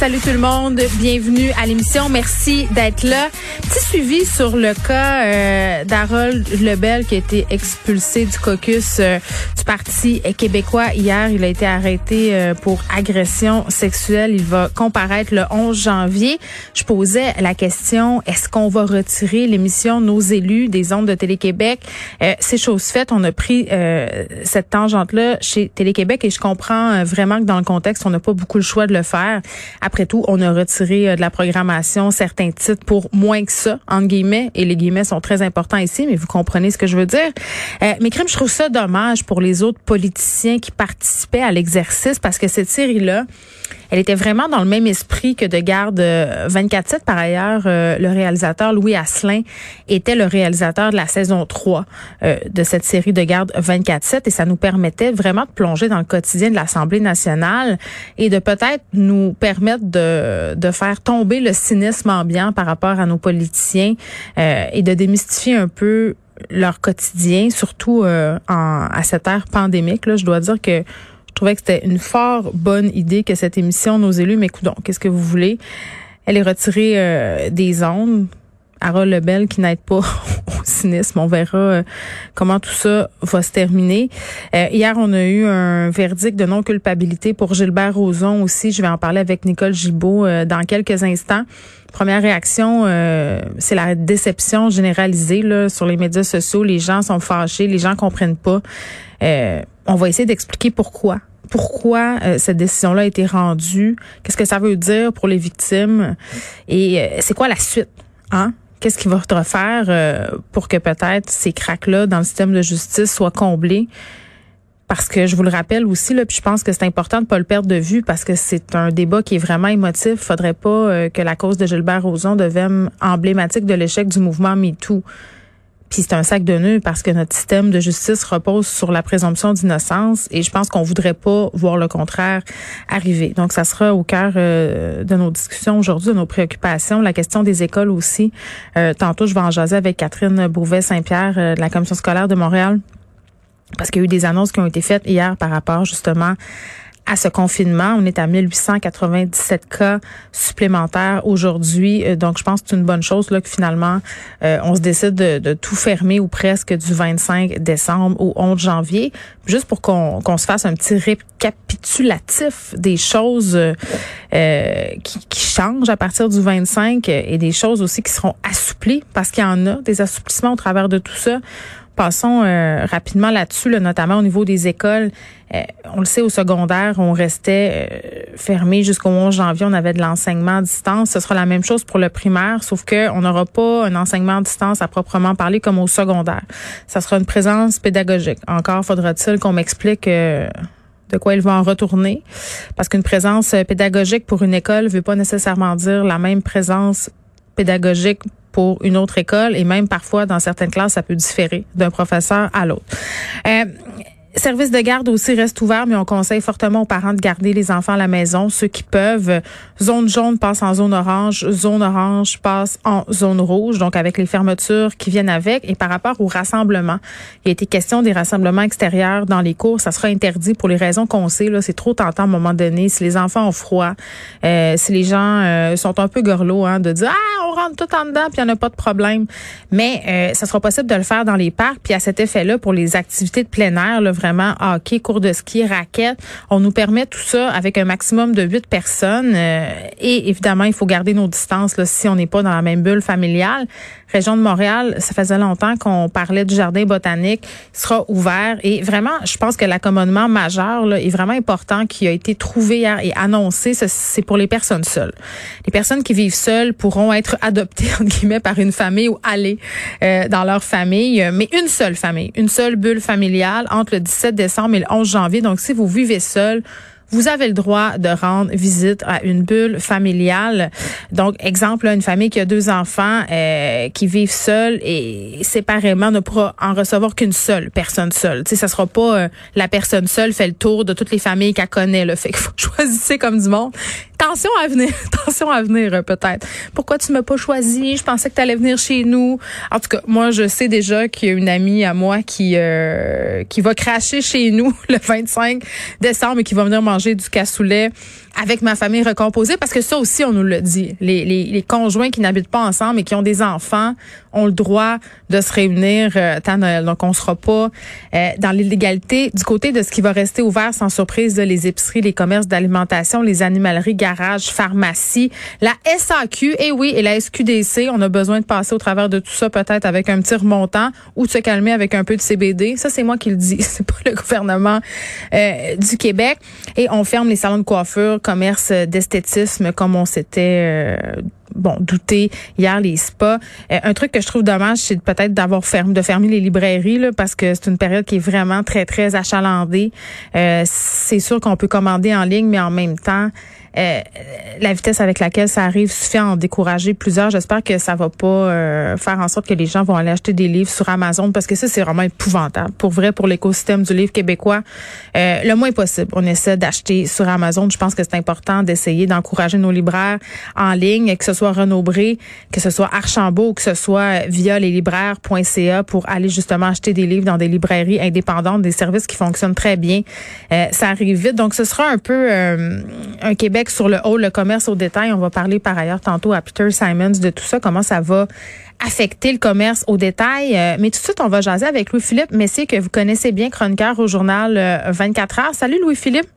Salut tout le monde, bienvenue à l'émission. Merci d'être là. Petit suivi sur le cas euh, d'Harold Lebel qui a été expulsé du caucus euh, du Parti québécois hier. Il a été arrêté euh, pour agression sexuelle. Il va comparaître le 11 janvier. Je posais la question, est-ce qu'on va retirer l'émission Nos élus des ondes de Télé-Québec? C'est chose faite. On a pris cette tangente-là chez Télé-Québec et je comprends vraiment que dans le contexte, on n'a pas beaucoup le choix de le faire. Tout, on a retiré euh, de la programmation certains titres pour moins que ça, entre guillemets, et les guillemets sont très importants ici, mais vous comprenez ce que je veux dire. Euh, mais crime, je trouve ça dommage pour les autres politiciens qui participaient à l'exercice parce que cette série-là, elle était vraiment dans le même esprit que de Garde 24-7. Euh, Par ailleurs, le réalisateur Louis Asselin était le réalisateur de la saison 3 de cette série de Garde 24-7 et ça nous permettait vraiment de plonger dans le quotidien de l'Assemblée nationale et de peut-être nous permettre de, de faire tomber le cynisme ambiant par rapport à nos politiciens euh, et de démystifier un peu leur quotidien, surtout euh, en, à cette ère pandémique. Là, je dois dire que je trouvais que c'était une fort bonne idée que cette émission, nos élus, mais écoutons, qu'est-ce que vous voulez? Elle est retirée euh, des ondes. Harold Lebel qui n'aide pas On verra euh, comment tout ça va se terminer. Euh, hier, on a eu un verdict de non-culpabilité pour Gilbert Rozon aussi. Je vais en parler avec Nicole Gibault euh, dans quelques instants. Première réaction, c'est la déception généralisée là, sur les médias sociaux. Les gens sont fâchés, les gens comprennent pas. on va essayer d'expliquer pourquoi pourquoi cette décision-là a été rendue, qu'est-ce que ça veut dire pour les victimes? Et c'est quoi la suite. Hein? Qu'est-ce qu'il va refaire euh, pour que peut-être ces cracks-là dans le système de justice soient comblés? Parce que je vous le rappelle aussi, là, puis je pense que c'est important de pas le perdre de vue parce que c'est un débat qui est vraiment émotif. Faudrait pas euh, que la cause de Gilbert Rozon devienne emblématique de l'échec du mouvement MeToo. Puis c'est un sac de nœuds parce que notre système de justice repose sur la présomption d'innocence et je pense qu'on voudrait pas voir le contraire arriver. Donc ça sera au cœur euh, de nos discussions aujourd'hui, de nos préoccupations. La question des écoles aussi. Euh, tantôt, je vais en jaser avec Catherine Bouvet-Saint-Pierre euh, de la Commission scolaire de Montréal parce qu'il y a eu des annonces qui ont été faites hier par rapport justement à ce confinement. On est à 1897 cas supplémentaires aujourd'hui. Euh, donc, je pense que c'est une bonne chose là, que finalement, euh, on se décide de, tout fermer ou presque du 25 décembre au 11 janvier. Juste pour qu'on se fasse un petit récapitulatif des choses euh, qui, qui, changent à partir du 25 et des choses aussi qui seront assouplies parce qu'il y en a des assouplissements au travers de tout ça. Passons euh, rapidement là-dessus, notamment au niveau des écoles. Euh, on le sait, au secondaire, on restait euh, fermé jusqu'au 11 janvier. On avait de l'enseignement à distance. Ce sera la même chose pour le primaire, sauf qu'on n'aura pas un enseignement à distance à proprement parler comme au secondaire. Ça sera une présence pédagogique. Encore faudra-t-il qu'on m'explique de quoi il va en retourner. Parce qu'une présence pédagogique pour une école ne veut pas nécessairement dire la même présence pédagogique pour une autre école et même parfois dans certaines classes, ça peut différer d'un professeur à l'autre. Euh, Service de garde aussi reste ouvert, mais on conseille fortement aux parents de garder les enfants à la maison, ceux qui peuvent. Zone jaune passe en zone orange, zone orange passe en zone rouge, donc avec les fermetures qui viennent avec. Et par rapport au rassemblement, il a été question des rassemblements extérieurs dans les cours, ça sera interdit pour les raisons qu'on sait. Là, c'est trop tentant à un moment donné. Si les enfants ont froid, euh, si les gens euh, sont un peu gorlots, hein, de dire ah on rentre tout en dedans puis il n'y en a pas de problème. Mais euh, ça sera possible de le faire dans les parcs. Puis à cet effet-là, pour les activités de plein air, là, vraiment hockey, cours de ski, raquettes. On nous permet tout ça avec un maximum de huit personnes. Euh, et évidemment, il faut garder nos distances là, si on n'est pas dans la même bulle familiale. Région de Montréal, ça faisait longtemps qu'on parlait du jardin botanique, sera ouvert. Et vraiment, je pense que l'accommodement majeur là, est vraiment important qui a été trouvé hier et annoncé. C'est pour les personnes seules. Les personnes qui vivent seules pourront être adoptées entre guillemets par une famille ou aller euh, dans leur famille, mais une seule famille, une seule bulle familiale entre le 17 décembre et le 11 janvier. Donc, si vous vivez seul, vous avez le droit de rendre visite à une bulle familiale. Donc, exemple, une famille qui a deux enfants euh, qui vivent seuls et séparément ne pourra en recevoir qu'une seule personne seule. Tu sais, ça sera pas euh, la personne seule fait le tour de toutes les familles qu'elle connaît. Le fait qu'il faut choisir comme du monde. Tension à venir, tension à venir euh, peut-être. Pourquoi tu m'as pas choisi? Je pensais que tu allais venir chez nous. En tout cas, moi je sais déjà qu'il y a une amie à moi qui euh, qui va cracher chez nous le 25 décembre et qui va venir manger du cassoulet avec ma famille recomposée parce que ça aussi on nous le dit. Les, les, les conjoints qui n'habitent pas ensemble et qui ont des enfants ont le droit de se réunir euh, à Noël. Donc on sera pas euh, dans l'illégalité du côté de ce qui va rester ouvert sans surprise les épiceries, les commerces d'alimentation, les animaleries, garages, pharmacies, la SAQ et oui et la SQDC. On a besoin de passer au travers de tout ça peut-être avec un petit remontant ou de se calmer avec un peu de CBD. Ça c'est moi qui le dis, c'est pas le gouvernement euh, du Québec. Et on ferme les salons de coiffure, commerces d'esthétisme comme on s'était euh, bon, douter hier les spas. Euh, un truc que je trouve dommage, c'est peut-être d'avoir fermé, de fermer les librairies là, parce que c'est une période qui est vraiment très très achalandée. Euh, c'est sûr qu'on peut commander en ligne, mais en même temps, euh, la vitesse avec laquelle ça arrive suffit à en décourager plusieurs. J'espère que ça va pas euh, faire en sorte que les gens vont aller acheter des livres sur Amazon parce que ça, c'est vraiment épouvantable. Pour vrai, pour l'écosystème du livre québécois, euh, le moins possible, on essaie d'acheter sur Amazon. Je pense que c'est important d'essayer d'encourager nos libraires en ligne, que ce soit Renaud Bré, que ce soit Archambault, que ce soit via leslibraires.ca pour aller justement acheter des livres dans des librairies indépendantes, des services qui fonctionnent très bien. ça arrive vite. Donc, ce sera un peu un Québec sur le haut, le commerce au détail. On va parler par ailleurs tantôt à Peter Simons de tout ça, comment ça va affecter le commerce au détail. Euh, mais tout de suite, on va jaser avec Louis-Philippe Messier, que vous connaissez bien, chroniqueur au journal 24 euh, heures. Salut Louis-Philippe.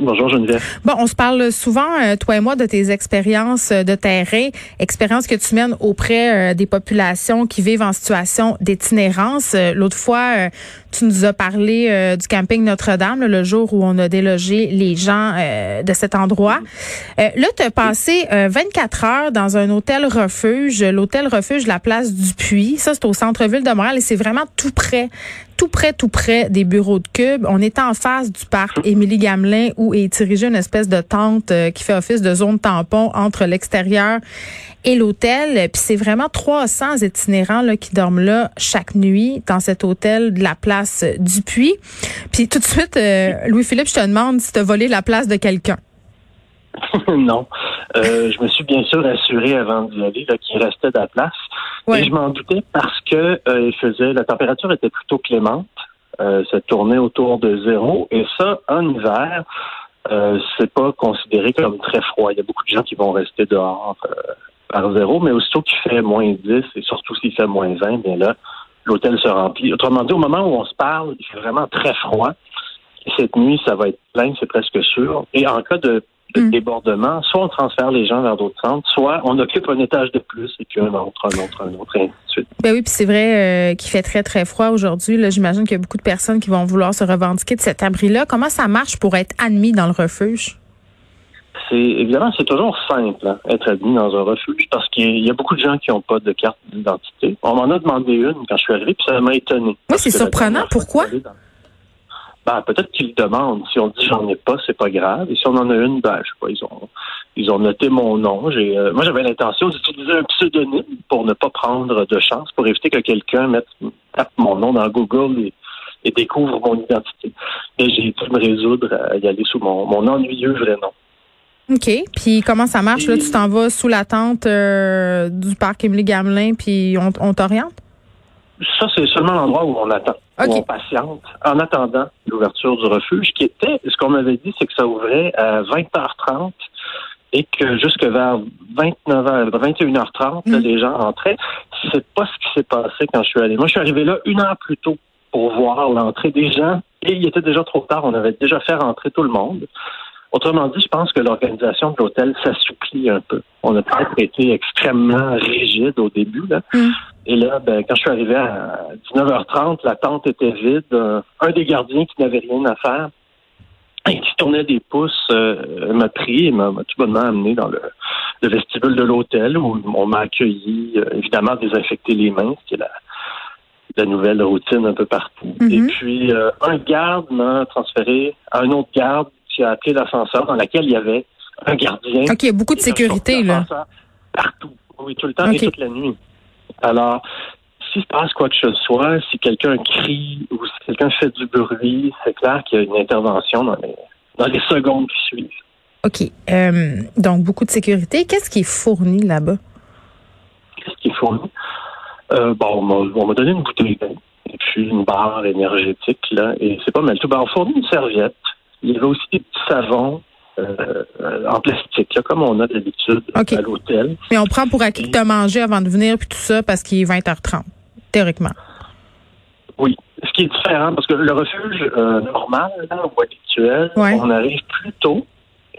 Bonjour Geneviève. Bon, on se parle souvent, euh, toi et moi, de tes expériences de terrain, expériences que tu mènes auprès des populations qui vivent en situation d'itinérance. L'autre fois, tu nous as parlé euh, du camping Notre-Dame, le jour où on a délogé les gens euh, de cet endroit. Euh, là, tu as passé 24 heures dans un hôtel refuge, l'hôtel refuge La Place du Puy. Ça, c'est au centre-ville de Montréal et c'est vraiment tout près tout près, tout près des bureaux de Cube. On est en face du parc Émilie Gamelin où est dirigée une espèce de tente qui fait office de zone tampon entre l'extérieur et l'hôtel. Puis c'est vraiment 300 itinérants là, qui dorment là chaque nuit dans cet hôtel de la place du Puy. Puis tout de suite, euh, Louis-Philippe, je te demande si tu as volé la place de quelqu'un. non. Euh, je me suis bien sûr assuré avant d'y aller qu'il restait de la place. Et je m'en doutais parce que euh, il faisait la température était plutôt clémente. ça tournait autour de zéro. Et ça, en hiver, c'est pas considéré comme très froid. Il y a beaucoup de gens qui vont rester dehors par zéro, mais aussitôt qu'il fait moins 10 et surtout s'il fait moins 20, bien là, l'hôtel se remplit. Autrement dit, au moment où on se parle, il fait vraiment très froid. Et cette nuit, ça va être plein, c'est presque sûr. Et en cas de, hmm. débordement, soit on transfère les gens vers d'autres centres, soit on occupe un étage de plus et puis un autre, un autre, un autre, et ainsi de suite. Ben oui, puis c'est vrai euh, qu'il fait très, très froid aujourd'hui. J'imagine qu'il y a beaucoup de personnes qui vont vouloir se revendiquer de cet abri-là. Comment ça marche pour être admis dans le refuge? c'est évidemment c'est toujours simple hein, être admis dans un refuge parce qu'il y a beaucoup de gens qui n'ont pas de carte d'identité. On m'en a demandé une quand je suis arrivé, puis ça m'a étonné. Oui, c'est surprenant. Pourquoi? Ben, peut-être qu'ils demandent. Si on dit j'en ai pas, c'est pas grave. Et si on en a une, ben, je sais pas, ils ont ils ont noté mon nom. J'ai euh, moi j'avais l'intention d'utiliser un pseudonyme pour ne pas prendre de chance, pour éviter que quelqu'un mette tape mon nom dans Google et, et découvre mon identité. Et j'ai pu me résoudre à y aller sous mon, mon ennuyeux vrai nom. OK. Puis comment ça marche? Là, tu t'en vas sous la tente euh, du parc Émilie Gamelin, puis on, t'oriente? Ça, c'est seulement l'endroit où on attend, où on patiente, en attendant l'ouverture du refuge, qui était, ce qu'on m'avait dit, c'est que ça ouvrait à 20h30 et que jusque vers 29h, 21h30, mm. les gens entraient. C'est pas ce qui s'est passé quand je suis allé. Moi, je suis arrivé là une heure plus tôt pour voir l'entrée des gens et il était déjà trop tard. On avait déjà fait rentrer tout le monde. Autrement dit, je pense que l'organisation de l'hôtel s'assouplit un peu. On a peut-être été extrêmement rigide au début. Là. Mm. Et là, ben, quand je suis arrivé à 19h30, la tente était vide. Un des gardiens qui n'avait rien à faire et qui tournait des pouces euh, m'a pris et m'a tout bonnement amené dans le, vestibule de l'hôtel où on m'a accueilli, euh, évidemment désinfecter les mains, ce qui est la, la nouvelle routine un peu partout. Mm-hmm. Et puis, euh, un garde m'a transféré à un autre garde qui a appelé l'ascenseur dans laquelle il y avait un gardien. OK, il y a beaucoup de sécurité, là. Partout. Oui, tout le temps et toute la nuit. Alors, s'il se passe quoi que ce soit, si quelqu'un crie ou si quelqu'un fait du bruit, c'est clair qu'il y a une intervention dans les, dans les secondes qui suivent. OK. Euh, donc, beaucoup de sécurité. Qu'est-ce qui est fourni là-bas? Qu'est-ce qui est fourni? Euh, bon, on m'a donné une bouteille et puis une barre énergétique, là, et c'est pas mal tout. Ben, on fournit une serviette. Il y avait aussi des petits savons euh, en plastique, là, comme on a d'habitude à l'hôtel. Mais on prend pour acquis que tu as mangé avant de venir, puis tout ça, parce qu'il est 20h30, théoriquement. Oui. Ce qui est différent, parce que le refuge euh, normal, là, ou habituel, on arrive plus tôt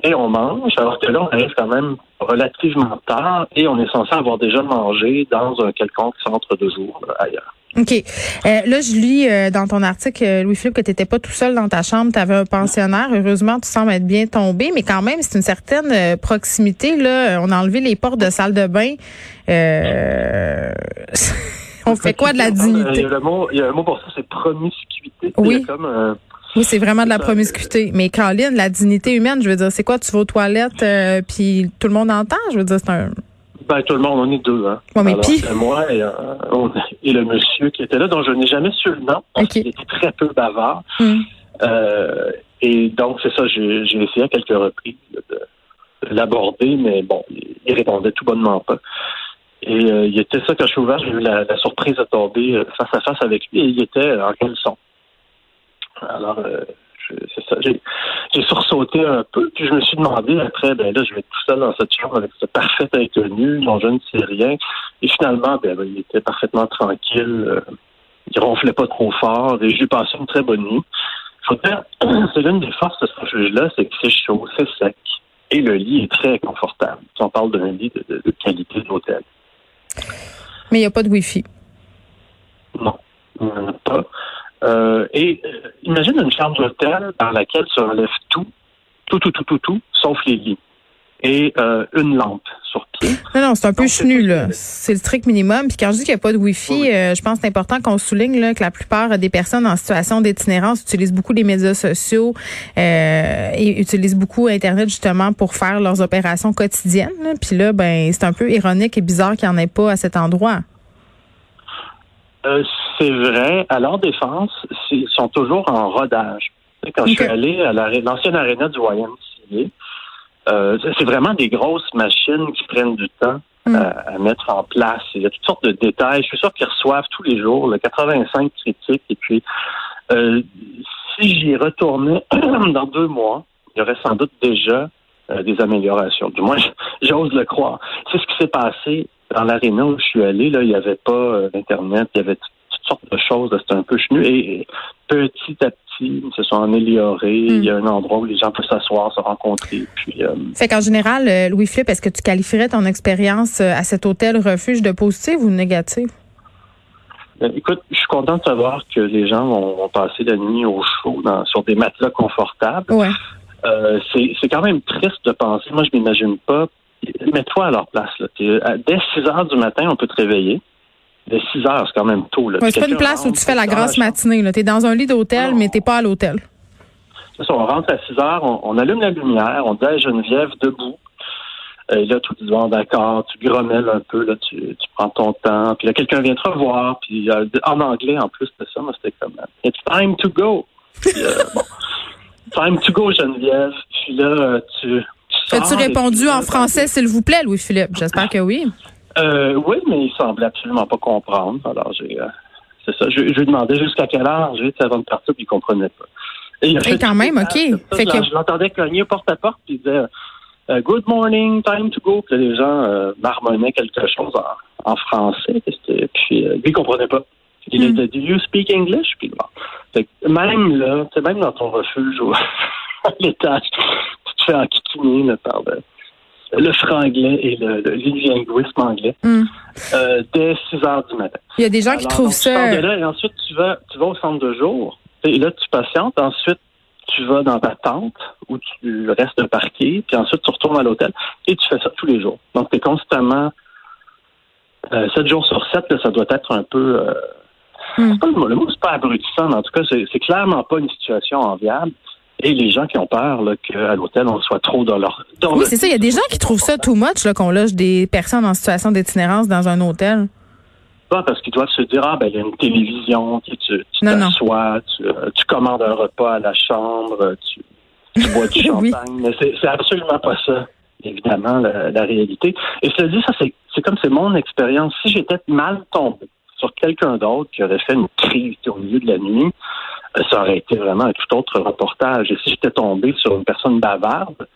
et on mange, alors que là, on arrive quand même relativement tard et on est censé avoir déjà mangé dans un quelconque centre de jour ailleurs. OK. Euh, là, je lis euh, dans ton article, euh, Louis-Philippe, que tu n'étais pas tout seul dans ta chambre, tu avais un pensionnaire. Heureusement, tu sembles être bien tombé, mais quand même, c'est une certaine proximité. Là, on a enlevé les portes de salle de bain. on fait quoi de la dignité? Il y, a mot, il y a un mot pour ça, c'est promiscuité. Oui. oui, c'est vraiment de la promiscuité. Mais Caroline, la dignité humaine, je veux dire, c'est quoi? Tu vas aux toilettes, puis tout le monde entend? Je veux dire, c'est un... Ben, tout le monde, on est deux. Hein. mais moi et, euh, et, le monsieur qui était là, dont je n'ai jamais su le nom, parce qu'il était très peu bavard. Hmm. Euh, et donc, c'est ça, j'ai essayé à quelques reprises de, l'aborder, mais bon, il répondait tout bonnement pas. Et euh, il était ça, quand je suis ouvert, j'ai eu la, surprise de tomber face à face avec lui, et il était en caleçon. Alors, c'est ça. J'ai sursauté un peu, puis je me suis demandé après, ben là, je vais être tout seul dans cette chambre avec ce parfait inconnu dont je ne sais rien. Et finalement, ben, ben il était parfaitement tranquille. Euh, il ronflait pas trop fort et j'ai passé une très bonne nuit. c'est l'une des forces de ce refuge-là, c'est que c'est chaud, c'est sec. Et le lit est très confortable. On parle d'un lit de, qualité d'hôtel. Mais il n'y a pas de Wi-Fi. Non, il n'y en a pas. Euh, et euh, imagine une chambre d'hôtel dans laquelle se relève tout, tout, tout, tout, tout, tout, sauf les lits. Et euh, une lampe sur pied. Non, non, c'est un peu chenu, là. C'est le strict minimum. Puis quand je dis qu'il n'y a pas de Wi-Fi, je pense que c'est important qu'on souligne là, que la plupart des personnes en situation d'itinérance utilisent beaucoup les médias sociaux et utilisent beaucoup Internet justement pour faire leurs opérations quotidiennes. Puis là, ben, c'est un peu ironique et bizarre qu'il n'y en ait pas à cet endroit. Euh, c'est vrai. À leur défense, ils sont toujours en rodage. Quand je suis allé à l'ancienne aréna du YMCA, euh, c'est vraiment des grosses machines qui prennent du temps mm. à, mettre en place. Il y a toutes sortes de détails. Je suis sûr qu'ils reçoivent tous les jours le 85 critiques. Et puis, euh, si j'y retournais dans deux mois, il y aurait sans doute déjà euh, des améliorations. Du moins, j'ose le croire. C'est ce qui s'est passé dans l'aréna où je suis allé, là, il n'y avait pas euh, d'Internet, il y avait toutes sortes de choses, c'était un peu chenu. Et, petit à petit, ils se sont améliorés. Hmm. Il y a un endroit où les gens peuvent s'asseoir, se rencontrer. Puis, euh, fait qu'en général, euh, Louis-Philippe, est-ce que tu qualifierais ton expérience à cet hôtel refuge de positive ou négative? Ben, écoute, je suis content de savoir que les gens vont, passer la nuit au chaud sur des matelas confortables. Ouais. c'est quand même triste de penser. Moi, je m'imagine pas mets-toi à leur place. Là. Dès 6 heures du matin, on peut te réveiller. Dès 6 heures, c'est quand même tôt. Là. c'est pas une place où tu fais la grasse matinée. Tu es dans un lit d'hôtel, mais tu pas à l'hôtel. Ça, on rentre à 6 heures, on, allume la lumière, on dit à Geneviève debout. Euh, et là, tu dis, bon, d'accord, tu grommelles un peu, là, tu, prends ton temps. Puis là, quelqu'un vient te revoir. Puis euh, en anglais, en plus de ça, moi, c'était comme, it's time to go. Euh, time to go, Geneviève. Puis là, tu As-tu répondu en français, s'il vous plaît, Louis-Philippe? J'espère que oui. Euh, oui, mais il semblait absolument pas comprendre. Alors, j'ai, euh, c'est ça. Je, je, lui demandais jusqu'à quelle heure j'étais avant de partir, puis il comprenait pas. Et, il quand même, OK. fait que... Je l'entendais cogner porte à porte, puis il disait euh, Good morning, time to go. Puis les gens marmonnaient quelque chose en, en français. Puis lui, il comprenait pas. Il hmm. était Do you speak English? Puis bon. Fait que même là, même dans ton refuge à l'étage, tu te fais enquiquiner par le, franglais et le, linguisme anglais mm. euh, dès 6 heures du matin. Il y a des gens qui trouvent ça. et ensuite, tu vas, tu vas au centre de jour. Et là, tu patientes. Ensuite, tu vas dans ta tente où tu restes parqué. Puis ensuite, tu retournes à l'hôtel. Et tu fais ça tous les jours. Donc, tu es constamment. Euh, 7 jours sur 7, ça doit être un peu. Euh, mm. pas le mot, le mot c'est pas abrutissant, mais en tout cas, c'est clairement pas une situation enviable et les gens qui ont peur qu'à l'hôtel, on soit trop dans leur... oui, c'est ça. Il y a des gens qui trouvent ça too much qu'on loge des personnes en situation d'itinérance dans un hôtel. Pas parce qu'ils doivent se dire, ah, ben, il y a une télévision, tu t'assois, tu, euh, tu, commandes un repas à la chambre, tu, bois du champagne. Mais c'est absolument pas ça, évidemment, la, réalité. Et cela dit, ça, c'est comme c'est mon expérience. Si j'étais mal tombé sur quelqu'un d'autre qui aurait fait une crise au milieu de la nuit, euh, ça aurait été vraiment un tout autre reportage. Et si j'étais tombé sur une personne bavarde,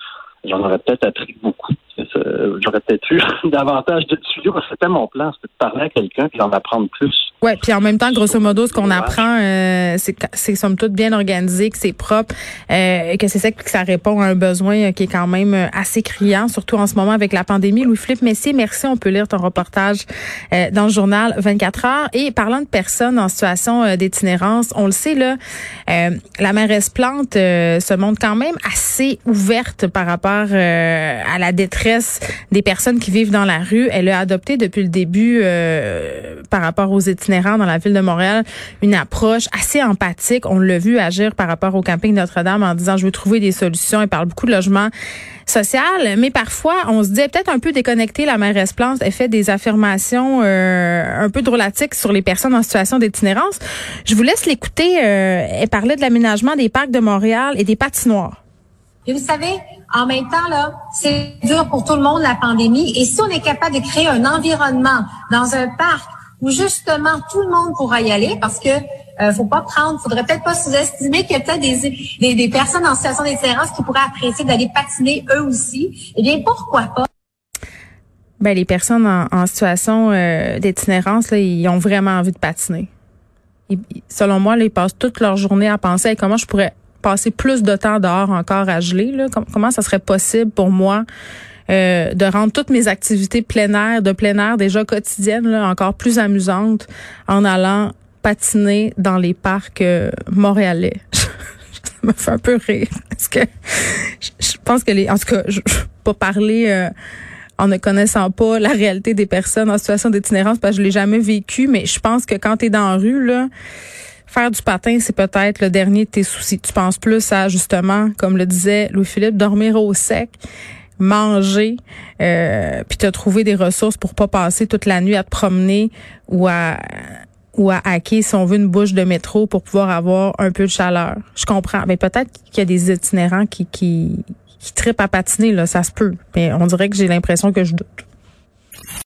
j'en aurais peut-être appris beaucoup. J'aurais peut-être eu davantage de tuyaux. C'était mon plan, c'était de parler à quelqu'un et d'en apprendre plus. Oui, puis en même temps, grosso modo, ce qu'on apprend, euh, c'est c'est somme toute bien organisé, que c'est propre, euh, que c'est ça que ça répond à un besoin qui est quand même euh, assez criant, surtout en ce moment avec la pandémie. Louis-Philippe Messier, merci. On peut lire ton reportage euh, dans le journal 24 heures. Et parlant de personnes en situation euh, d'itinérance, on le sait, là, la mairesse Plante se montre quand même assez ouverte par rapport à la détresse des personnes qui vivent dans la rue. Elle a adopté depuis le début, par rapport aux itinérants, dans la ville de Montréal une approche assez empathique. On l'a vu agir par rapport au camping Notre-Dame en disant je veux trouver des solutions. Il parle beaucoup de logement social, mais parfois on se dit peut-être un peu déconnecté. La mairesse Plante elle fait des affirmations euh, un peu drôlatiques sur les personnes en situation d'itinérance. Je vous laisse l'écouter. Euh, elle parlait de l'aménagement des parcs de Montréal et des patinoires. Et vous savez, en même temps, là, c'est dur pour tout le monde, la pandémie. Et si on est capable de créer un environnement dans un parc où justement tout le monde pourra y aller parce que euh, faut pas prendre, faudrait peut-être pas sous-estimer qu'il y a peut-être des, des, personnes en situation d'itinérance qui pourraient apprécier d'aller patiner eux aussi. Eh bien, pourquoi pas? Ben, les personnes en, situation euh, d'itinérance, ils ont vraiment envie de patiner. selon moi, là, ils passent toute leur journée à penser comment je pourrais passer plus de temps dehors encore à geler. Là? comment ça serait possible pour moi euh, de rendre toutes mes activités plein air, de plein air déjà quotidiennes, là, encore plus amusantes en allant patiner dans les parcs euh, montréalais. ça me fait un peu rire parce que je, pense que les, en tout cas, je, je pas parler euh, en ne connaissant pas la réalité des personnes en situation d'itinérance parce que je l'ai jamais vécu, mais je pense que quand tu es dans la rue là faire du patin, c'est peut-être le dernier de tes soucis. Tu penses plus à, justement, comme le disait Louis-Philippe, dormir au sec manger, euh, puis te trouver des ressources pour pas passer toute la nuit à te promener ou à ou à hacker si on veut une bouche de métro pour pouvoir avoir un peu de chaleur. Je comprends, mais peut-être qu'il y a des itinérants qui qui qui tripent à patiner là, ça se peut. Mais on dirait que j'ai l'impression que je doute.